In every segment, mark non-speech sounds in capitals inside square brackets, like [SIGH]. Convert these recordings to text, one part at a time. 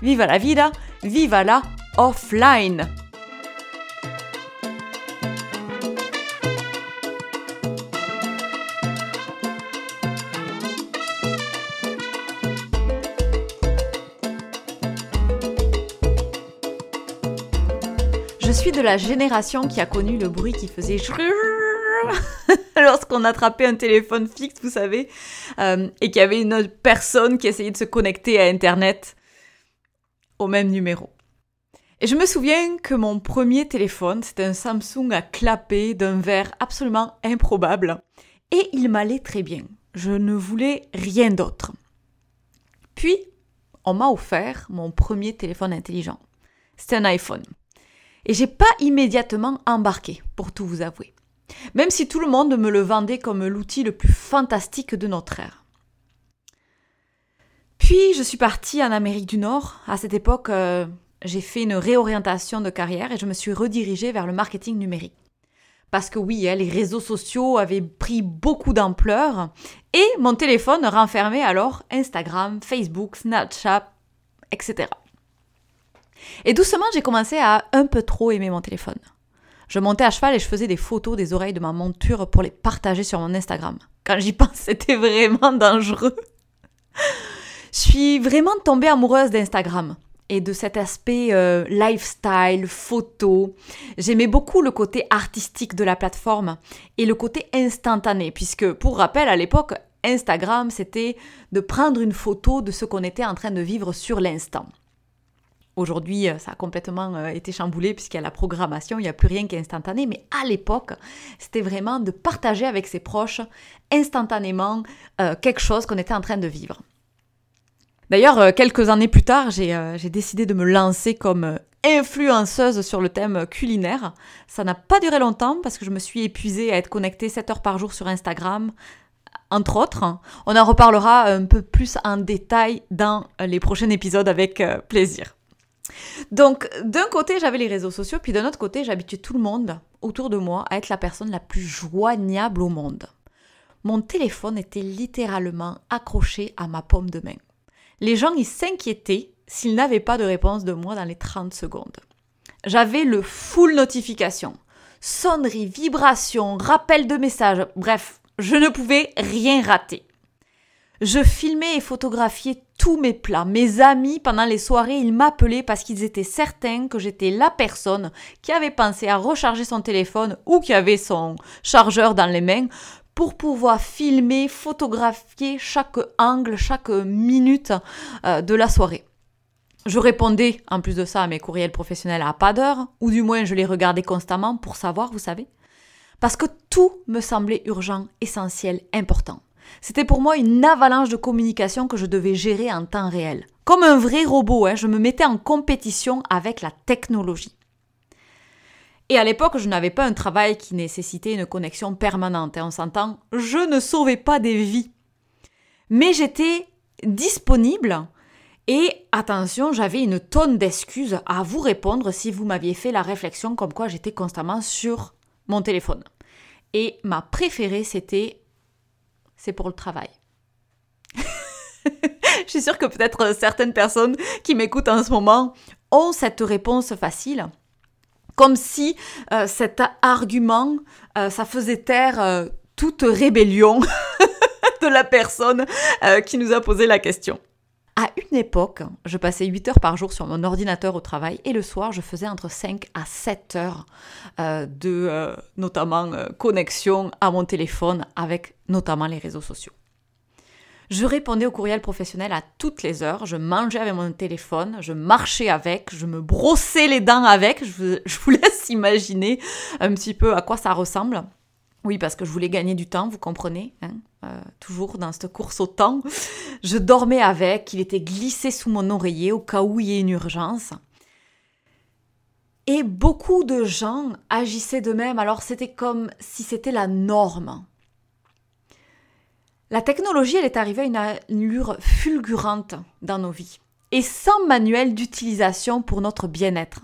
viva la vida, viva la offline. Je suis de la génération qui a connu le bruit qui faisait [LAUGHS] lorsqu'on attrapait un téléphone fixe, vous savez, euh, et qu'il y avait une autre personne qui essayait de se connecter à Internet au même numéro. Et je me souviens que mon premier téléphone, c'était un Samsung à clapper d'un verre absolument improbable. Et il m'allait très bien. Je ne voulais rien d'autre. Puis, on m'a offert mon premier téléphone intelligent. C'était un iPhone. Et j'ai pas immédiatement embarqué, pour tout vous avouer. Même si tout le monde me le vendait comme l'outil le plus fantastique de notre ère. Puis je suis partie en Amérique du Nord. À cette époque, euh, j'ai fait une réorientation de carrière et je me suis redirigée vers le marketing numérique. Parce que oui, hein, les réseaux sociaux avaient pris beaucoup d'ampleur et mon téléphone renfermait alors Instagram, Facebook, Snapchat, etc. Et doucement, j'ai commencé à un peu trop aimer mon téléphone. Je montais à cheval et je faisais des photos des oreilles de ma monture pour les partager sur mon Instagram. Quand j'y [LAUGHS] pense, c'était vraiment dangereux. Je suis vraiment tombée amoureuse d'Instagram et de cet aspect euh, lifestyle, photo. J'aimais beaucoup le côté artistique de la plateforme et le côté instantané, puisque pour rappel, à l'époque, Instagram, c'était de prendre une photo de ce qu'on était en train de vivre sur l'instant. Aujourd'hui, euh, ça a complètement euh, été chamboulé puisqu'il y a la programmation, il n'y a plus rien qui est instantané, mais à l'époque, c'était vraiment de partager avec ses proches instantanément quelque chose qu'on était en train de vivre. D'ailleurs, euh, quelques années plus tard, euh, j'ai décidé de me lancer comme euh, influenceuse sur le thème culinaire. Ça n'a pas duré longtemps parce que je me suis épuisée à être connectée 7 heures par jour sur Instagram, entre autres. On en reparlera un peu plus en détail dans les prochains épisodes avec plaisir. Donc, d'un côté, j'avais les réseaux sociaux, puis d'un autre côté, j'habituais tout le monde autour de moi à être la personne la plus joignable au monde. Mon téléphone était littéralement accroché à ma paume de main les gens y s'inquiétaient s'ils n'avaient pas de réponse de moi dans les 30 secondes. J'avais le full notification, sonnerie, vibration, rappel de message, bref, je ne pouvais rien rater. Je filmais et photographiais tous mes plats. Mes amis, pendant les soirées, ils m'appelaient parce qu'ils étaient certains que j'étais la personne qui avait pensé à recharger son téléphone ou qui avait son chargeur dans les mains pour pouvoir filmer, photographier chaque angle, chaque minute euh, de la soirée. Je répondais en plus de ça à mes courriels professionnels à pas d'heure, ou du moins je les regardais constamment pour savoir, vous savez. Parce que tout me semblait urgent, essentiel, important. C'était pour moi une avalanche de communication que je devais gérer en temps réel. Comme un vrai robot, hein, je me mettais en compétition avec la technologie. Et à l'époque, je n'avais pas un travail qui nécessitait une connexion permanente. Et on s'entend, je ne sauvais pas des vies. Mais j'étais disponible et attention, j'avais une tonne d'excuses à vous répondre si vous m'aviez fait la réflexion comme quoi j'étais constamment sur mon téléphone. Et ma préférée, c'était c'est pour le travail. [LAUGHS] Je suis sûre que peut-être certaines personnes qui m'écoutent en ce moment ont cette réponse facile comme si euh, cet argument, euh, ça faisait taire euh, toute rébellion [LAUGHS] de la personne qui nous a posé la question. À une époque, je passais 8 heures par jour sur mon ordinateur au travail et le soir, je faisais entre 5 à 7 heures de notamment connexion à mon téléphone avec notamment les réseaux sociaux. Je répondais au courriel professionnel à toutes les heures, je mangeais avec mon téléphone, je marchais avec, je me brossais les dents avec, je vous, [LAUGHS] laisse imaginer un petit peu à quoi ça ressemble. Oui, parce que je voulais gagner du temps, vous comprenez, hein, euh, toujours dans cette course au temps. Je dormais avec, il était glissé sous mon oreiller au cas où il y ait une urgence. Et beaucoup de gens agissaient de même, alors c'était comme si c'était la norme. La technologie, elle est arrivée à une allure fulgurante dans nos vies et sans manuel d'utilisation pour notre bien-être.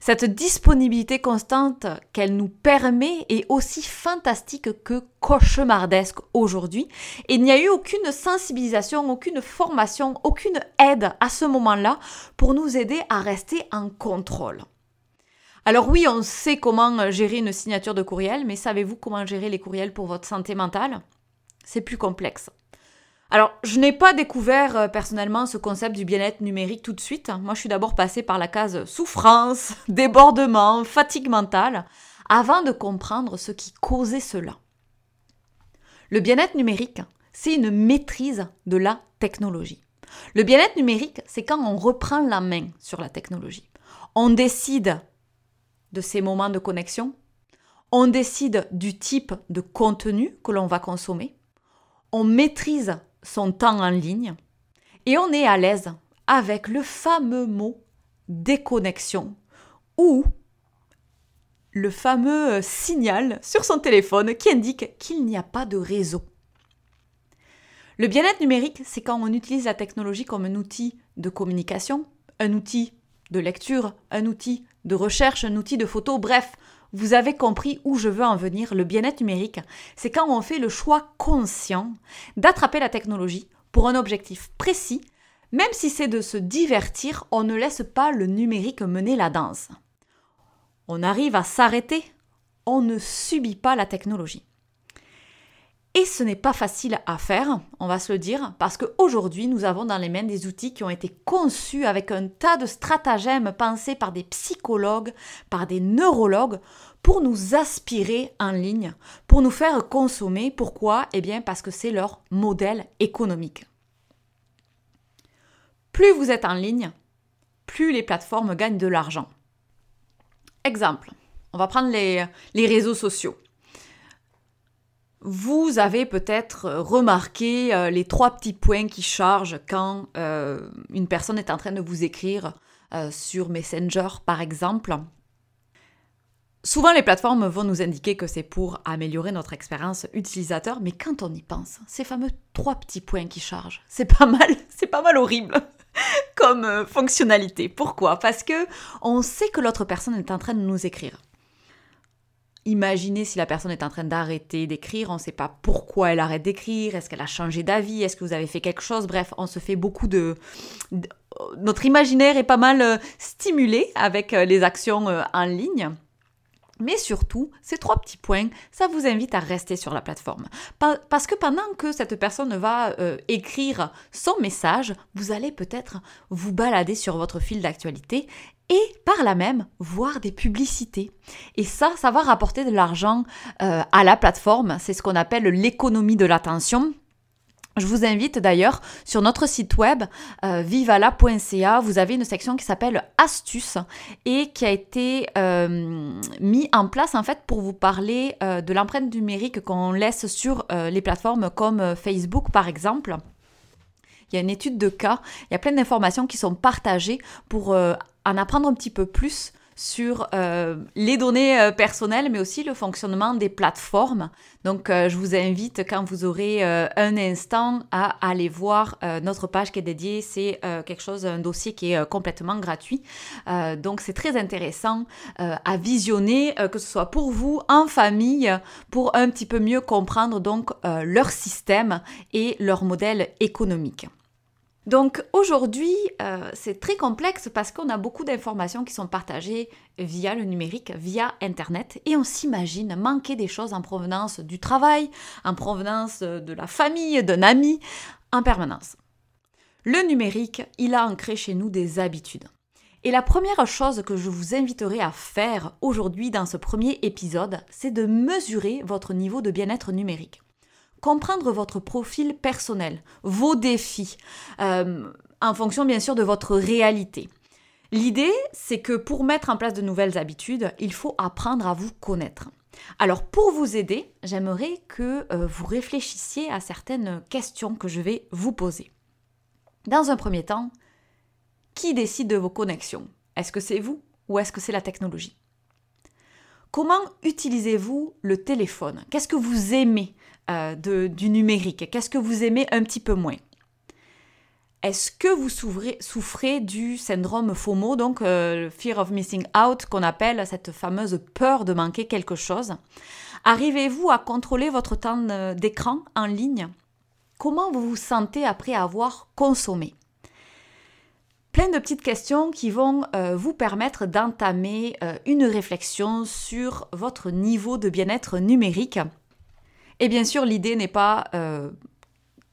Cette disponibilité constante qu'elle nous permet est aussi fantastique que cauchemardesque aujourd'hui. Et il n'y a eu aucune sensibilisation, aucune formation, aucune aide à ce moment-là pour nous aider à rester en contrôle. Alors oui, on sait comment gérer une signature de courriel, mais savez-vous comment gérer les courriels pour votre santé mentale? C'est plus complexe. Alors, je n'ai pas découvert euh, personnellement ce concept du bien-être numérique tout de suite. Moi, je suis d'abord passée par la case souffrance, [LAUGHS] débordement, fatigue mentale, avant de comprendre ce qui causait cela. Le bien-être numérique, c'est une maîtrise de la technologie. Le bien-être numérique, c'est quand on reprend la main sur la technologie. On décide de ces moments de connexion, on décide du type de contenu que l'on va consommer, on maîtrise son temps en ligne et on est à l'aise avec le fameux mot déconnexion ou le fameux signal sur son téléphone qui indique qu'il n'y a pas de réseau. Le bien-être numérique, c'est quand on utilise la technologie comme un outil de communication, un outil de lecture, un outil de recherche, un outil de photo, bref, vous avez compris où je veux en venir. Le bien-être numérique, c'est quand on fait le choix conscient d'attraper la technologie pour un objectif précis, même si c'est de se divertir, on ne laisse pas le numérique mener la danse. On arrive à s'arrêter, on ne subit pas la technologie. Et ce n'est pas facile à faire, on va se le dire, parce qu'aujourd'hui, nous avons dans les mains des outils qui ont été conçus avec un tas de stratagèmes pensés par des psychologues, par des neurologues, pour nous aspirer en ligne, pour nous faire consommer. Pourquoi? Eh bien parce que c'est leur modèle économique. Plus vous êtes en ligne, plus les plateformes gagnent de l'argent. Exemple, on va prendre les, réseaux sociaux. Vous avez peut-être remarqué euh, les trois petits points qui chargent quand euh, une personne est en train de vous écrire euh, sur Messenger, par exemple. Souvent, les plateformes vont nous indiquer que c'est pour améliorer notre expérience utilisateur, mais quand on y pense, ces fameux trois petits points qui chargent, c'est pas mal, [LAUGHS] c'est pas mal horrible [LAUGHS] comme fonctionnalité. Pourquoi? Parce que on sait que l'autre personne est en train de nous écrire. Imaginez si la personne est en train d'arrêter d'écrire, on ne sait pas pourquoi elle arrête d'écrire, est-ce qu'elle a changé d'avis, est-ce que vous avez fait quelque chose, bref, on se fait beaucoup de... Notre imaginaire est pas mal euh, stimulé avec euh, les actions euh, en ligne. Mais surtout, ces trois petits points, ça vous invite à rester sur la plateforme. Parce que pendant que cette personne va écrire son message, vous allez peut-être vous balader sur votre fil d'actualité et par là même voir des publicités. Et ça, ça va rapporter de l'argent euh, à la plateforme. C'est ce qu'on appelle l'économie de l'attention. Je vous invite d'ailleurs sur notre site web euh, vivala.ca, vous avez une section qui s'appelle astuces et qui a été euh, mis en place en fait pour vous parler de l'empreinte numérique qu'on laisse sur les plateformes comme Facebook par exemple. Il y a une étude de cas, il y a plein d'informations qui sont partagées pour en apprendre un petit peu plus sur euh, les données euh, personnelles, mais aussi le fonctionnement des plateformes. Donc, euh, je vous invite, quand vous aurez un instant, à aller voir notre page qui est dédiée. C'est quelque chose, un dossier qui est complètement gratuit. donc, c'est très intéressant à visionner, que ce soit pour vous, en famille, pour un petit peu mieux comprendre donc leur système et leur modèle économique. Donc aujourd'hui, euh, c'est très complexe parce qu'on a beaucoup d'informations qui sont partagées via le numérique, via Internet, et on s'imagine manquer des choses en provenance du travail, en provenance de la famille, d'un ami, en permanence. Le numérique, il a ancré chez nous des habitudes. Et la première chose que je vous inviterai à faire aujourd'hui dans ce premier épisode, c'est de mesurer votre niveau de bien-être numérique comprendre votre profil personnel, vos défis, euh, en fonction bien sûr de votre réalité. L'idée, c'est que pour mettre en place de nouvelles habitudes, il faut apprendre à vous connaître. Alors pour vous aider, j'aimerais que euh, vous réfléchissiez à certaines questions que je vais vous poser. Dans un premier temps, qui décide de vos connexions? Est-ce que c'est vous ou est-ce que c'est la technologie? Comment utilisez-vous le téléphone? Qu'est-ce que vous aimez? Euh, du numérique. Qu'est-ce que vous aimez un petit peu moins? Est-ce que vous souffrez, du syndrome FOMO, donc euh, Fear of Missing Out, qu'on appelle cette fameuse peur de manquer quelque chose? Arrivez-vous à contrôler votre temps euh, d'écran en ligne? Comment vous vous sentez après avoir consommé? Plein de petites questions qui vont vous permettre d'entamer une réflexion sur votre niveau de bien-être numérique. Et bien sûr, l'idée n'est pas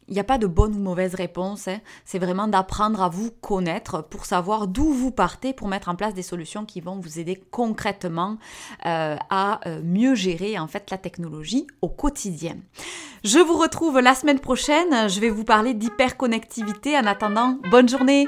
il n'y a pas de bonne ou mauvaise réponse, hein. c'est vraiment d'apprendre à vous connaître pour savoir d'où vous partez pour mettre en place des solutions qui vont vous aider concrètement euh, à euh, mieux gérer en fait la technologie au quotidien. Je vous retrouve la semaine prochaine, je vais vous parler d'hyperconnectivité. En attendant, bonne journée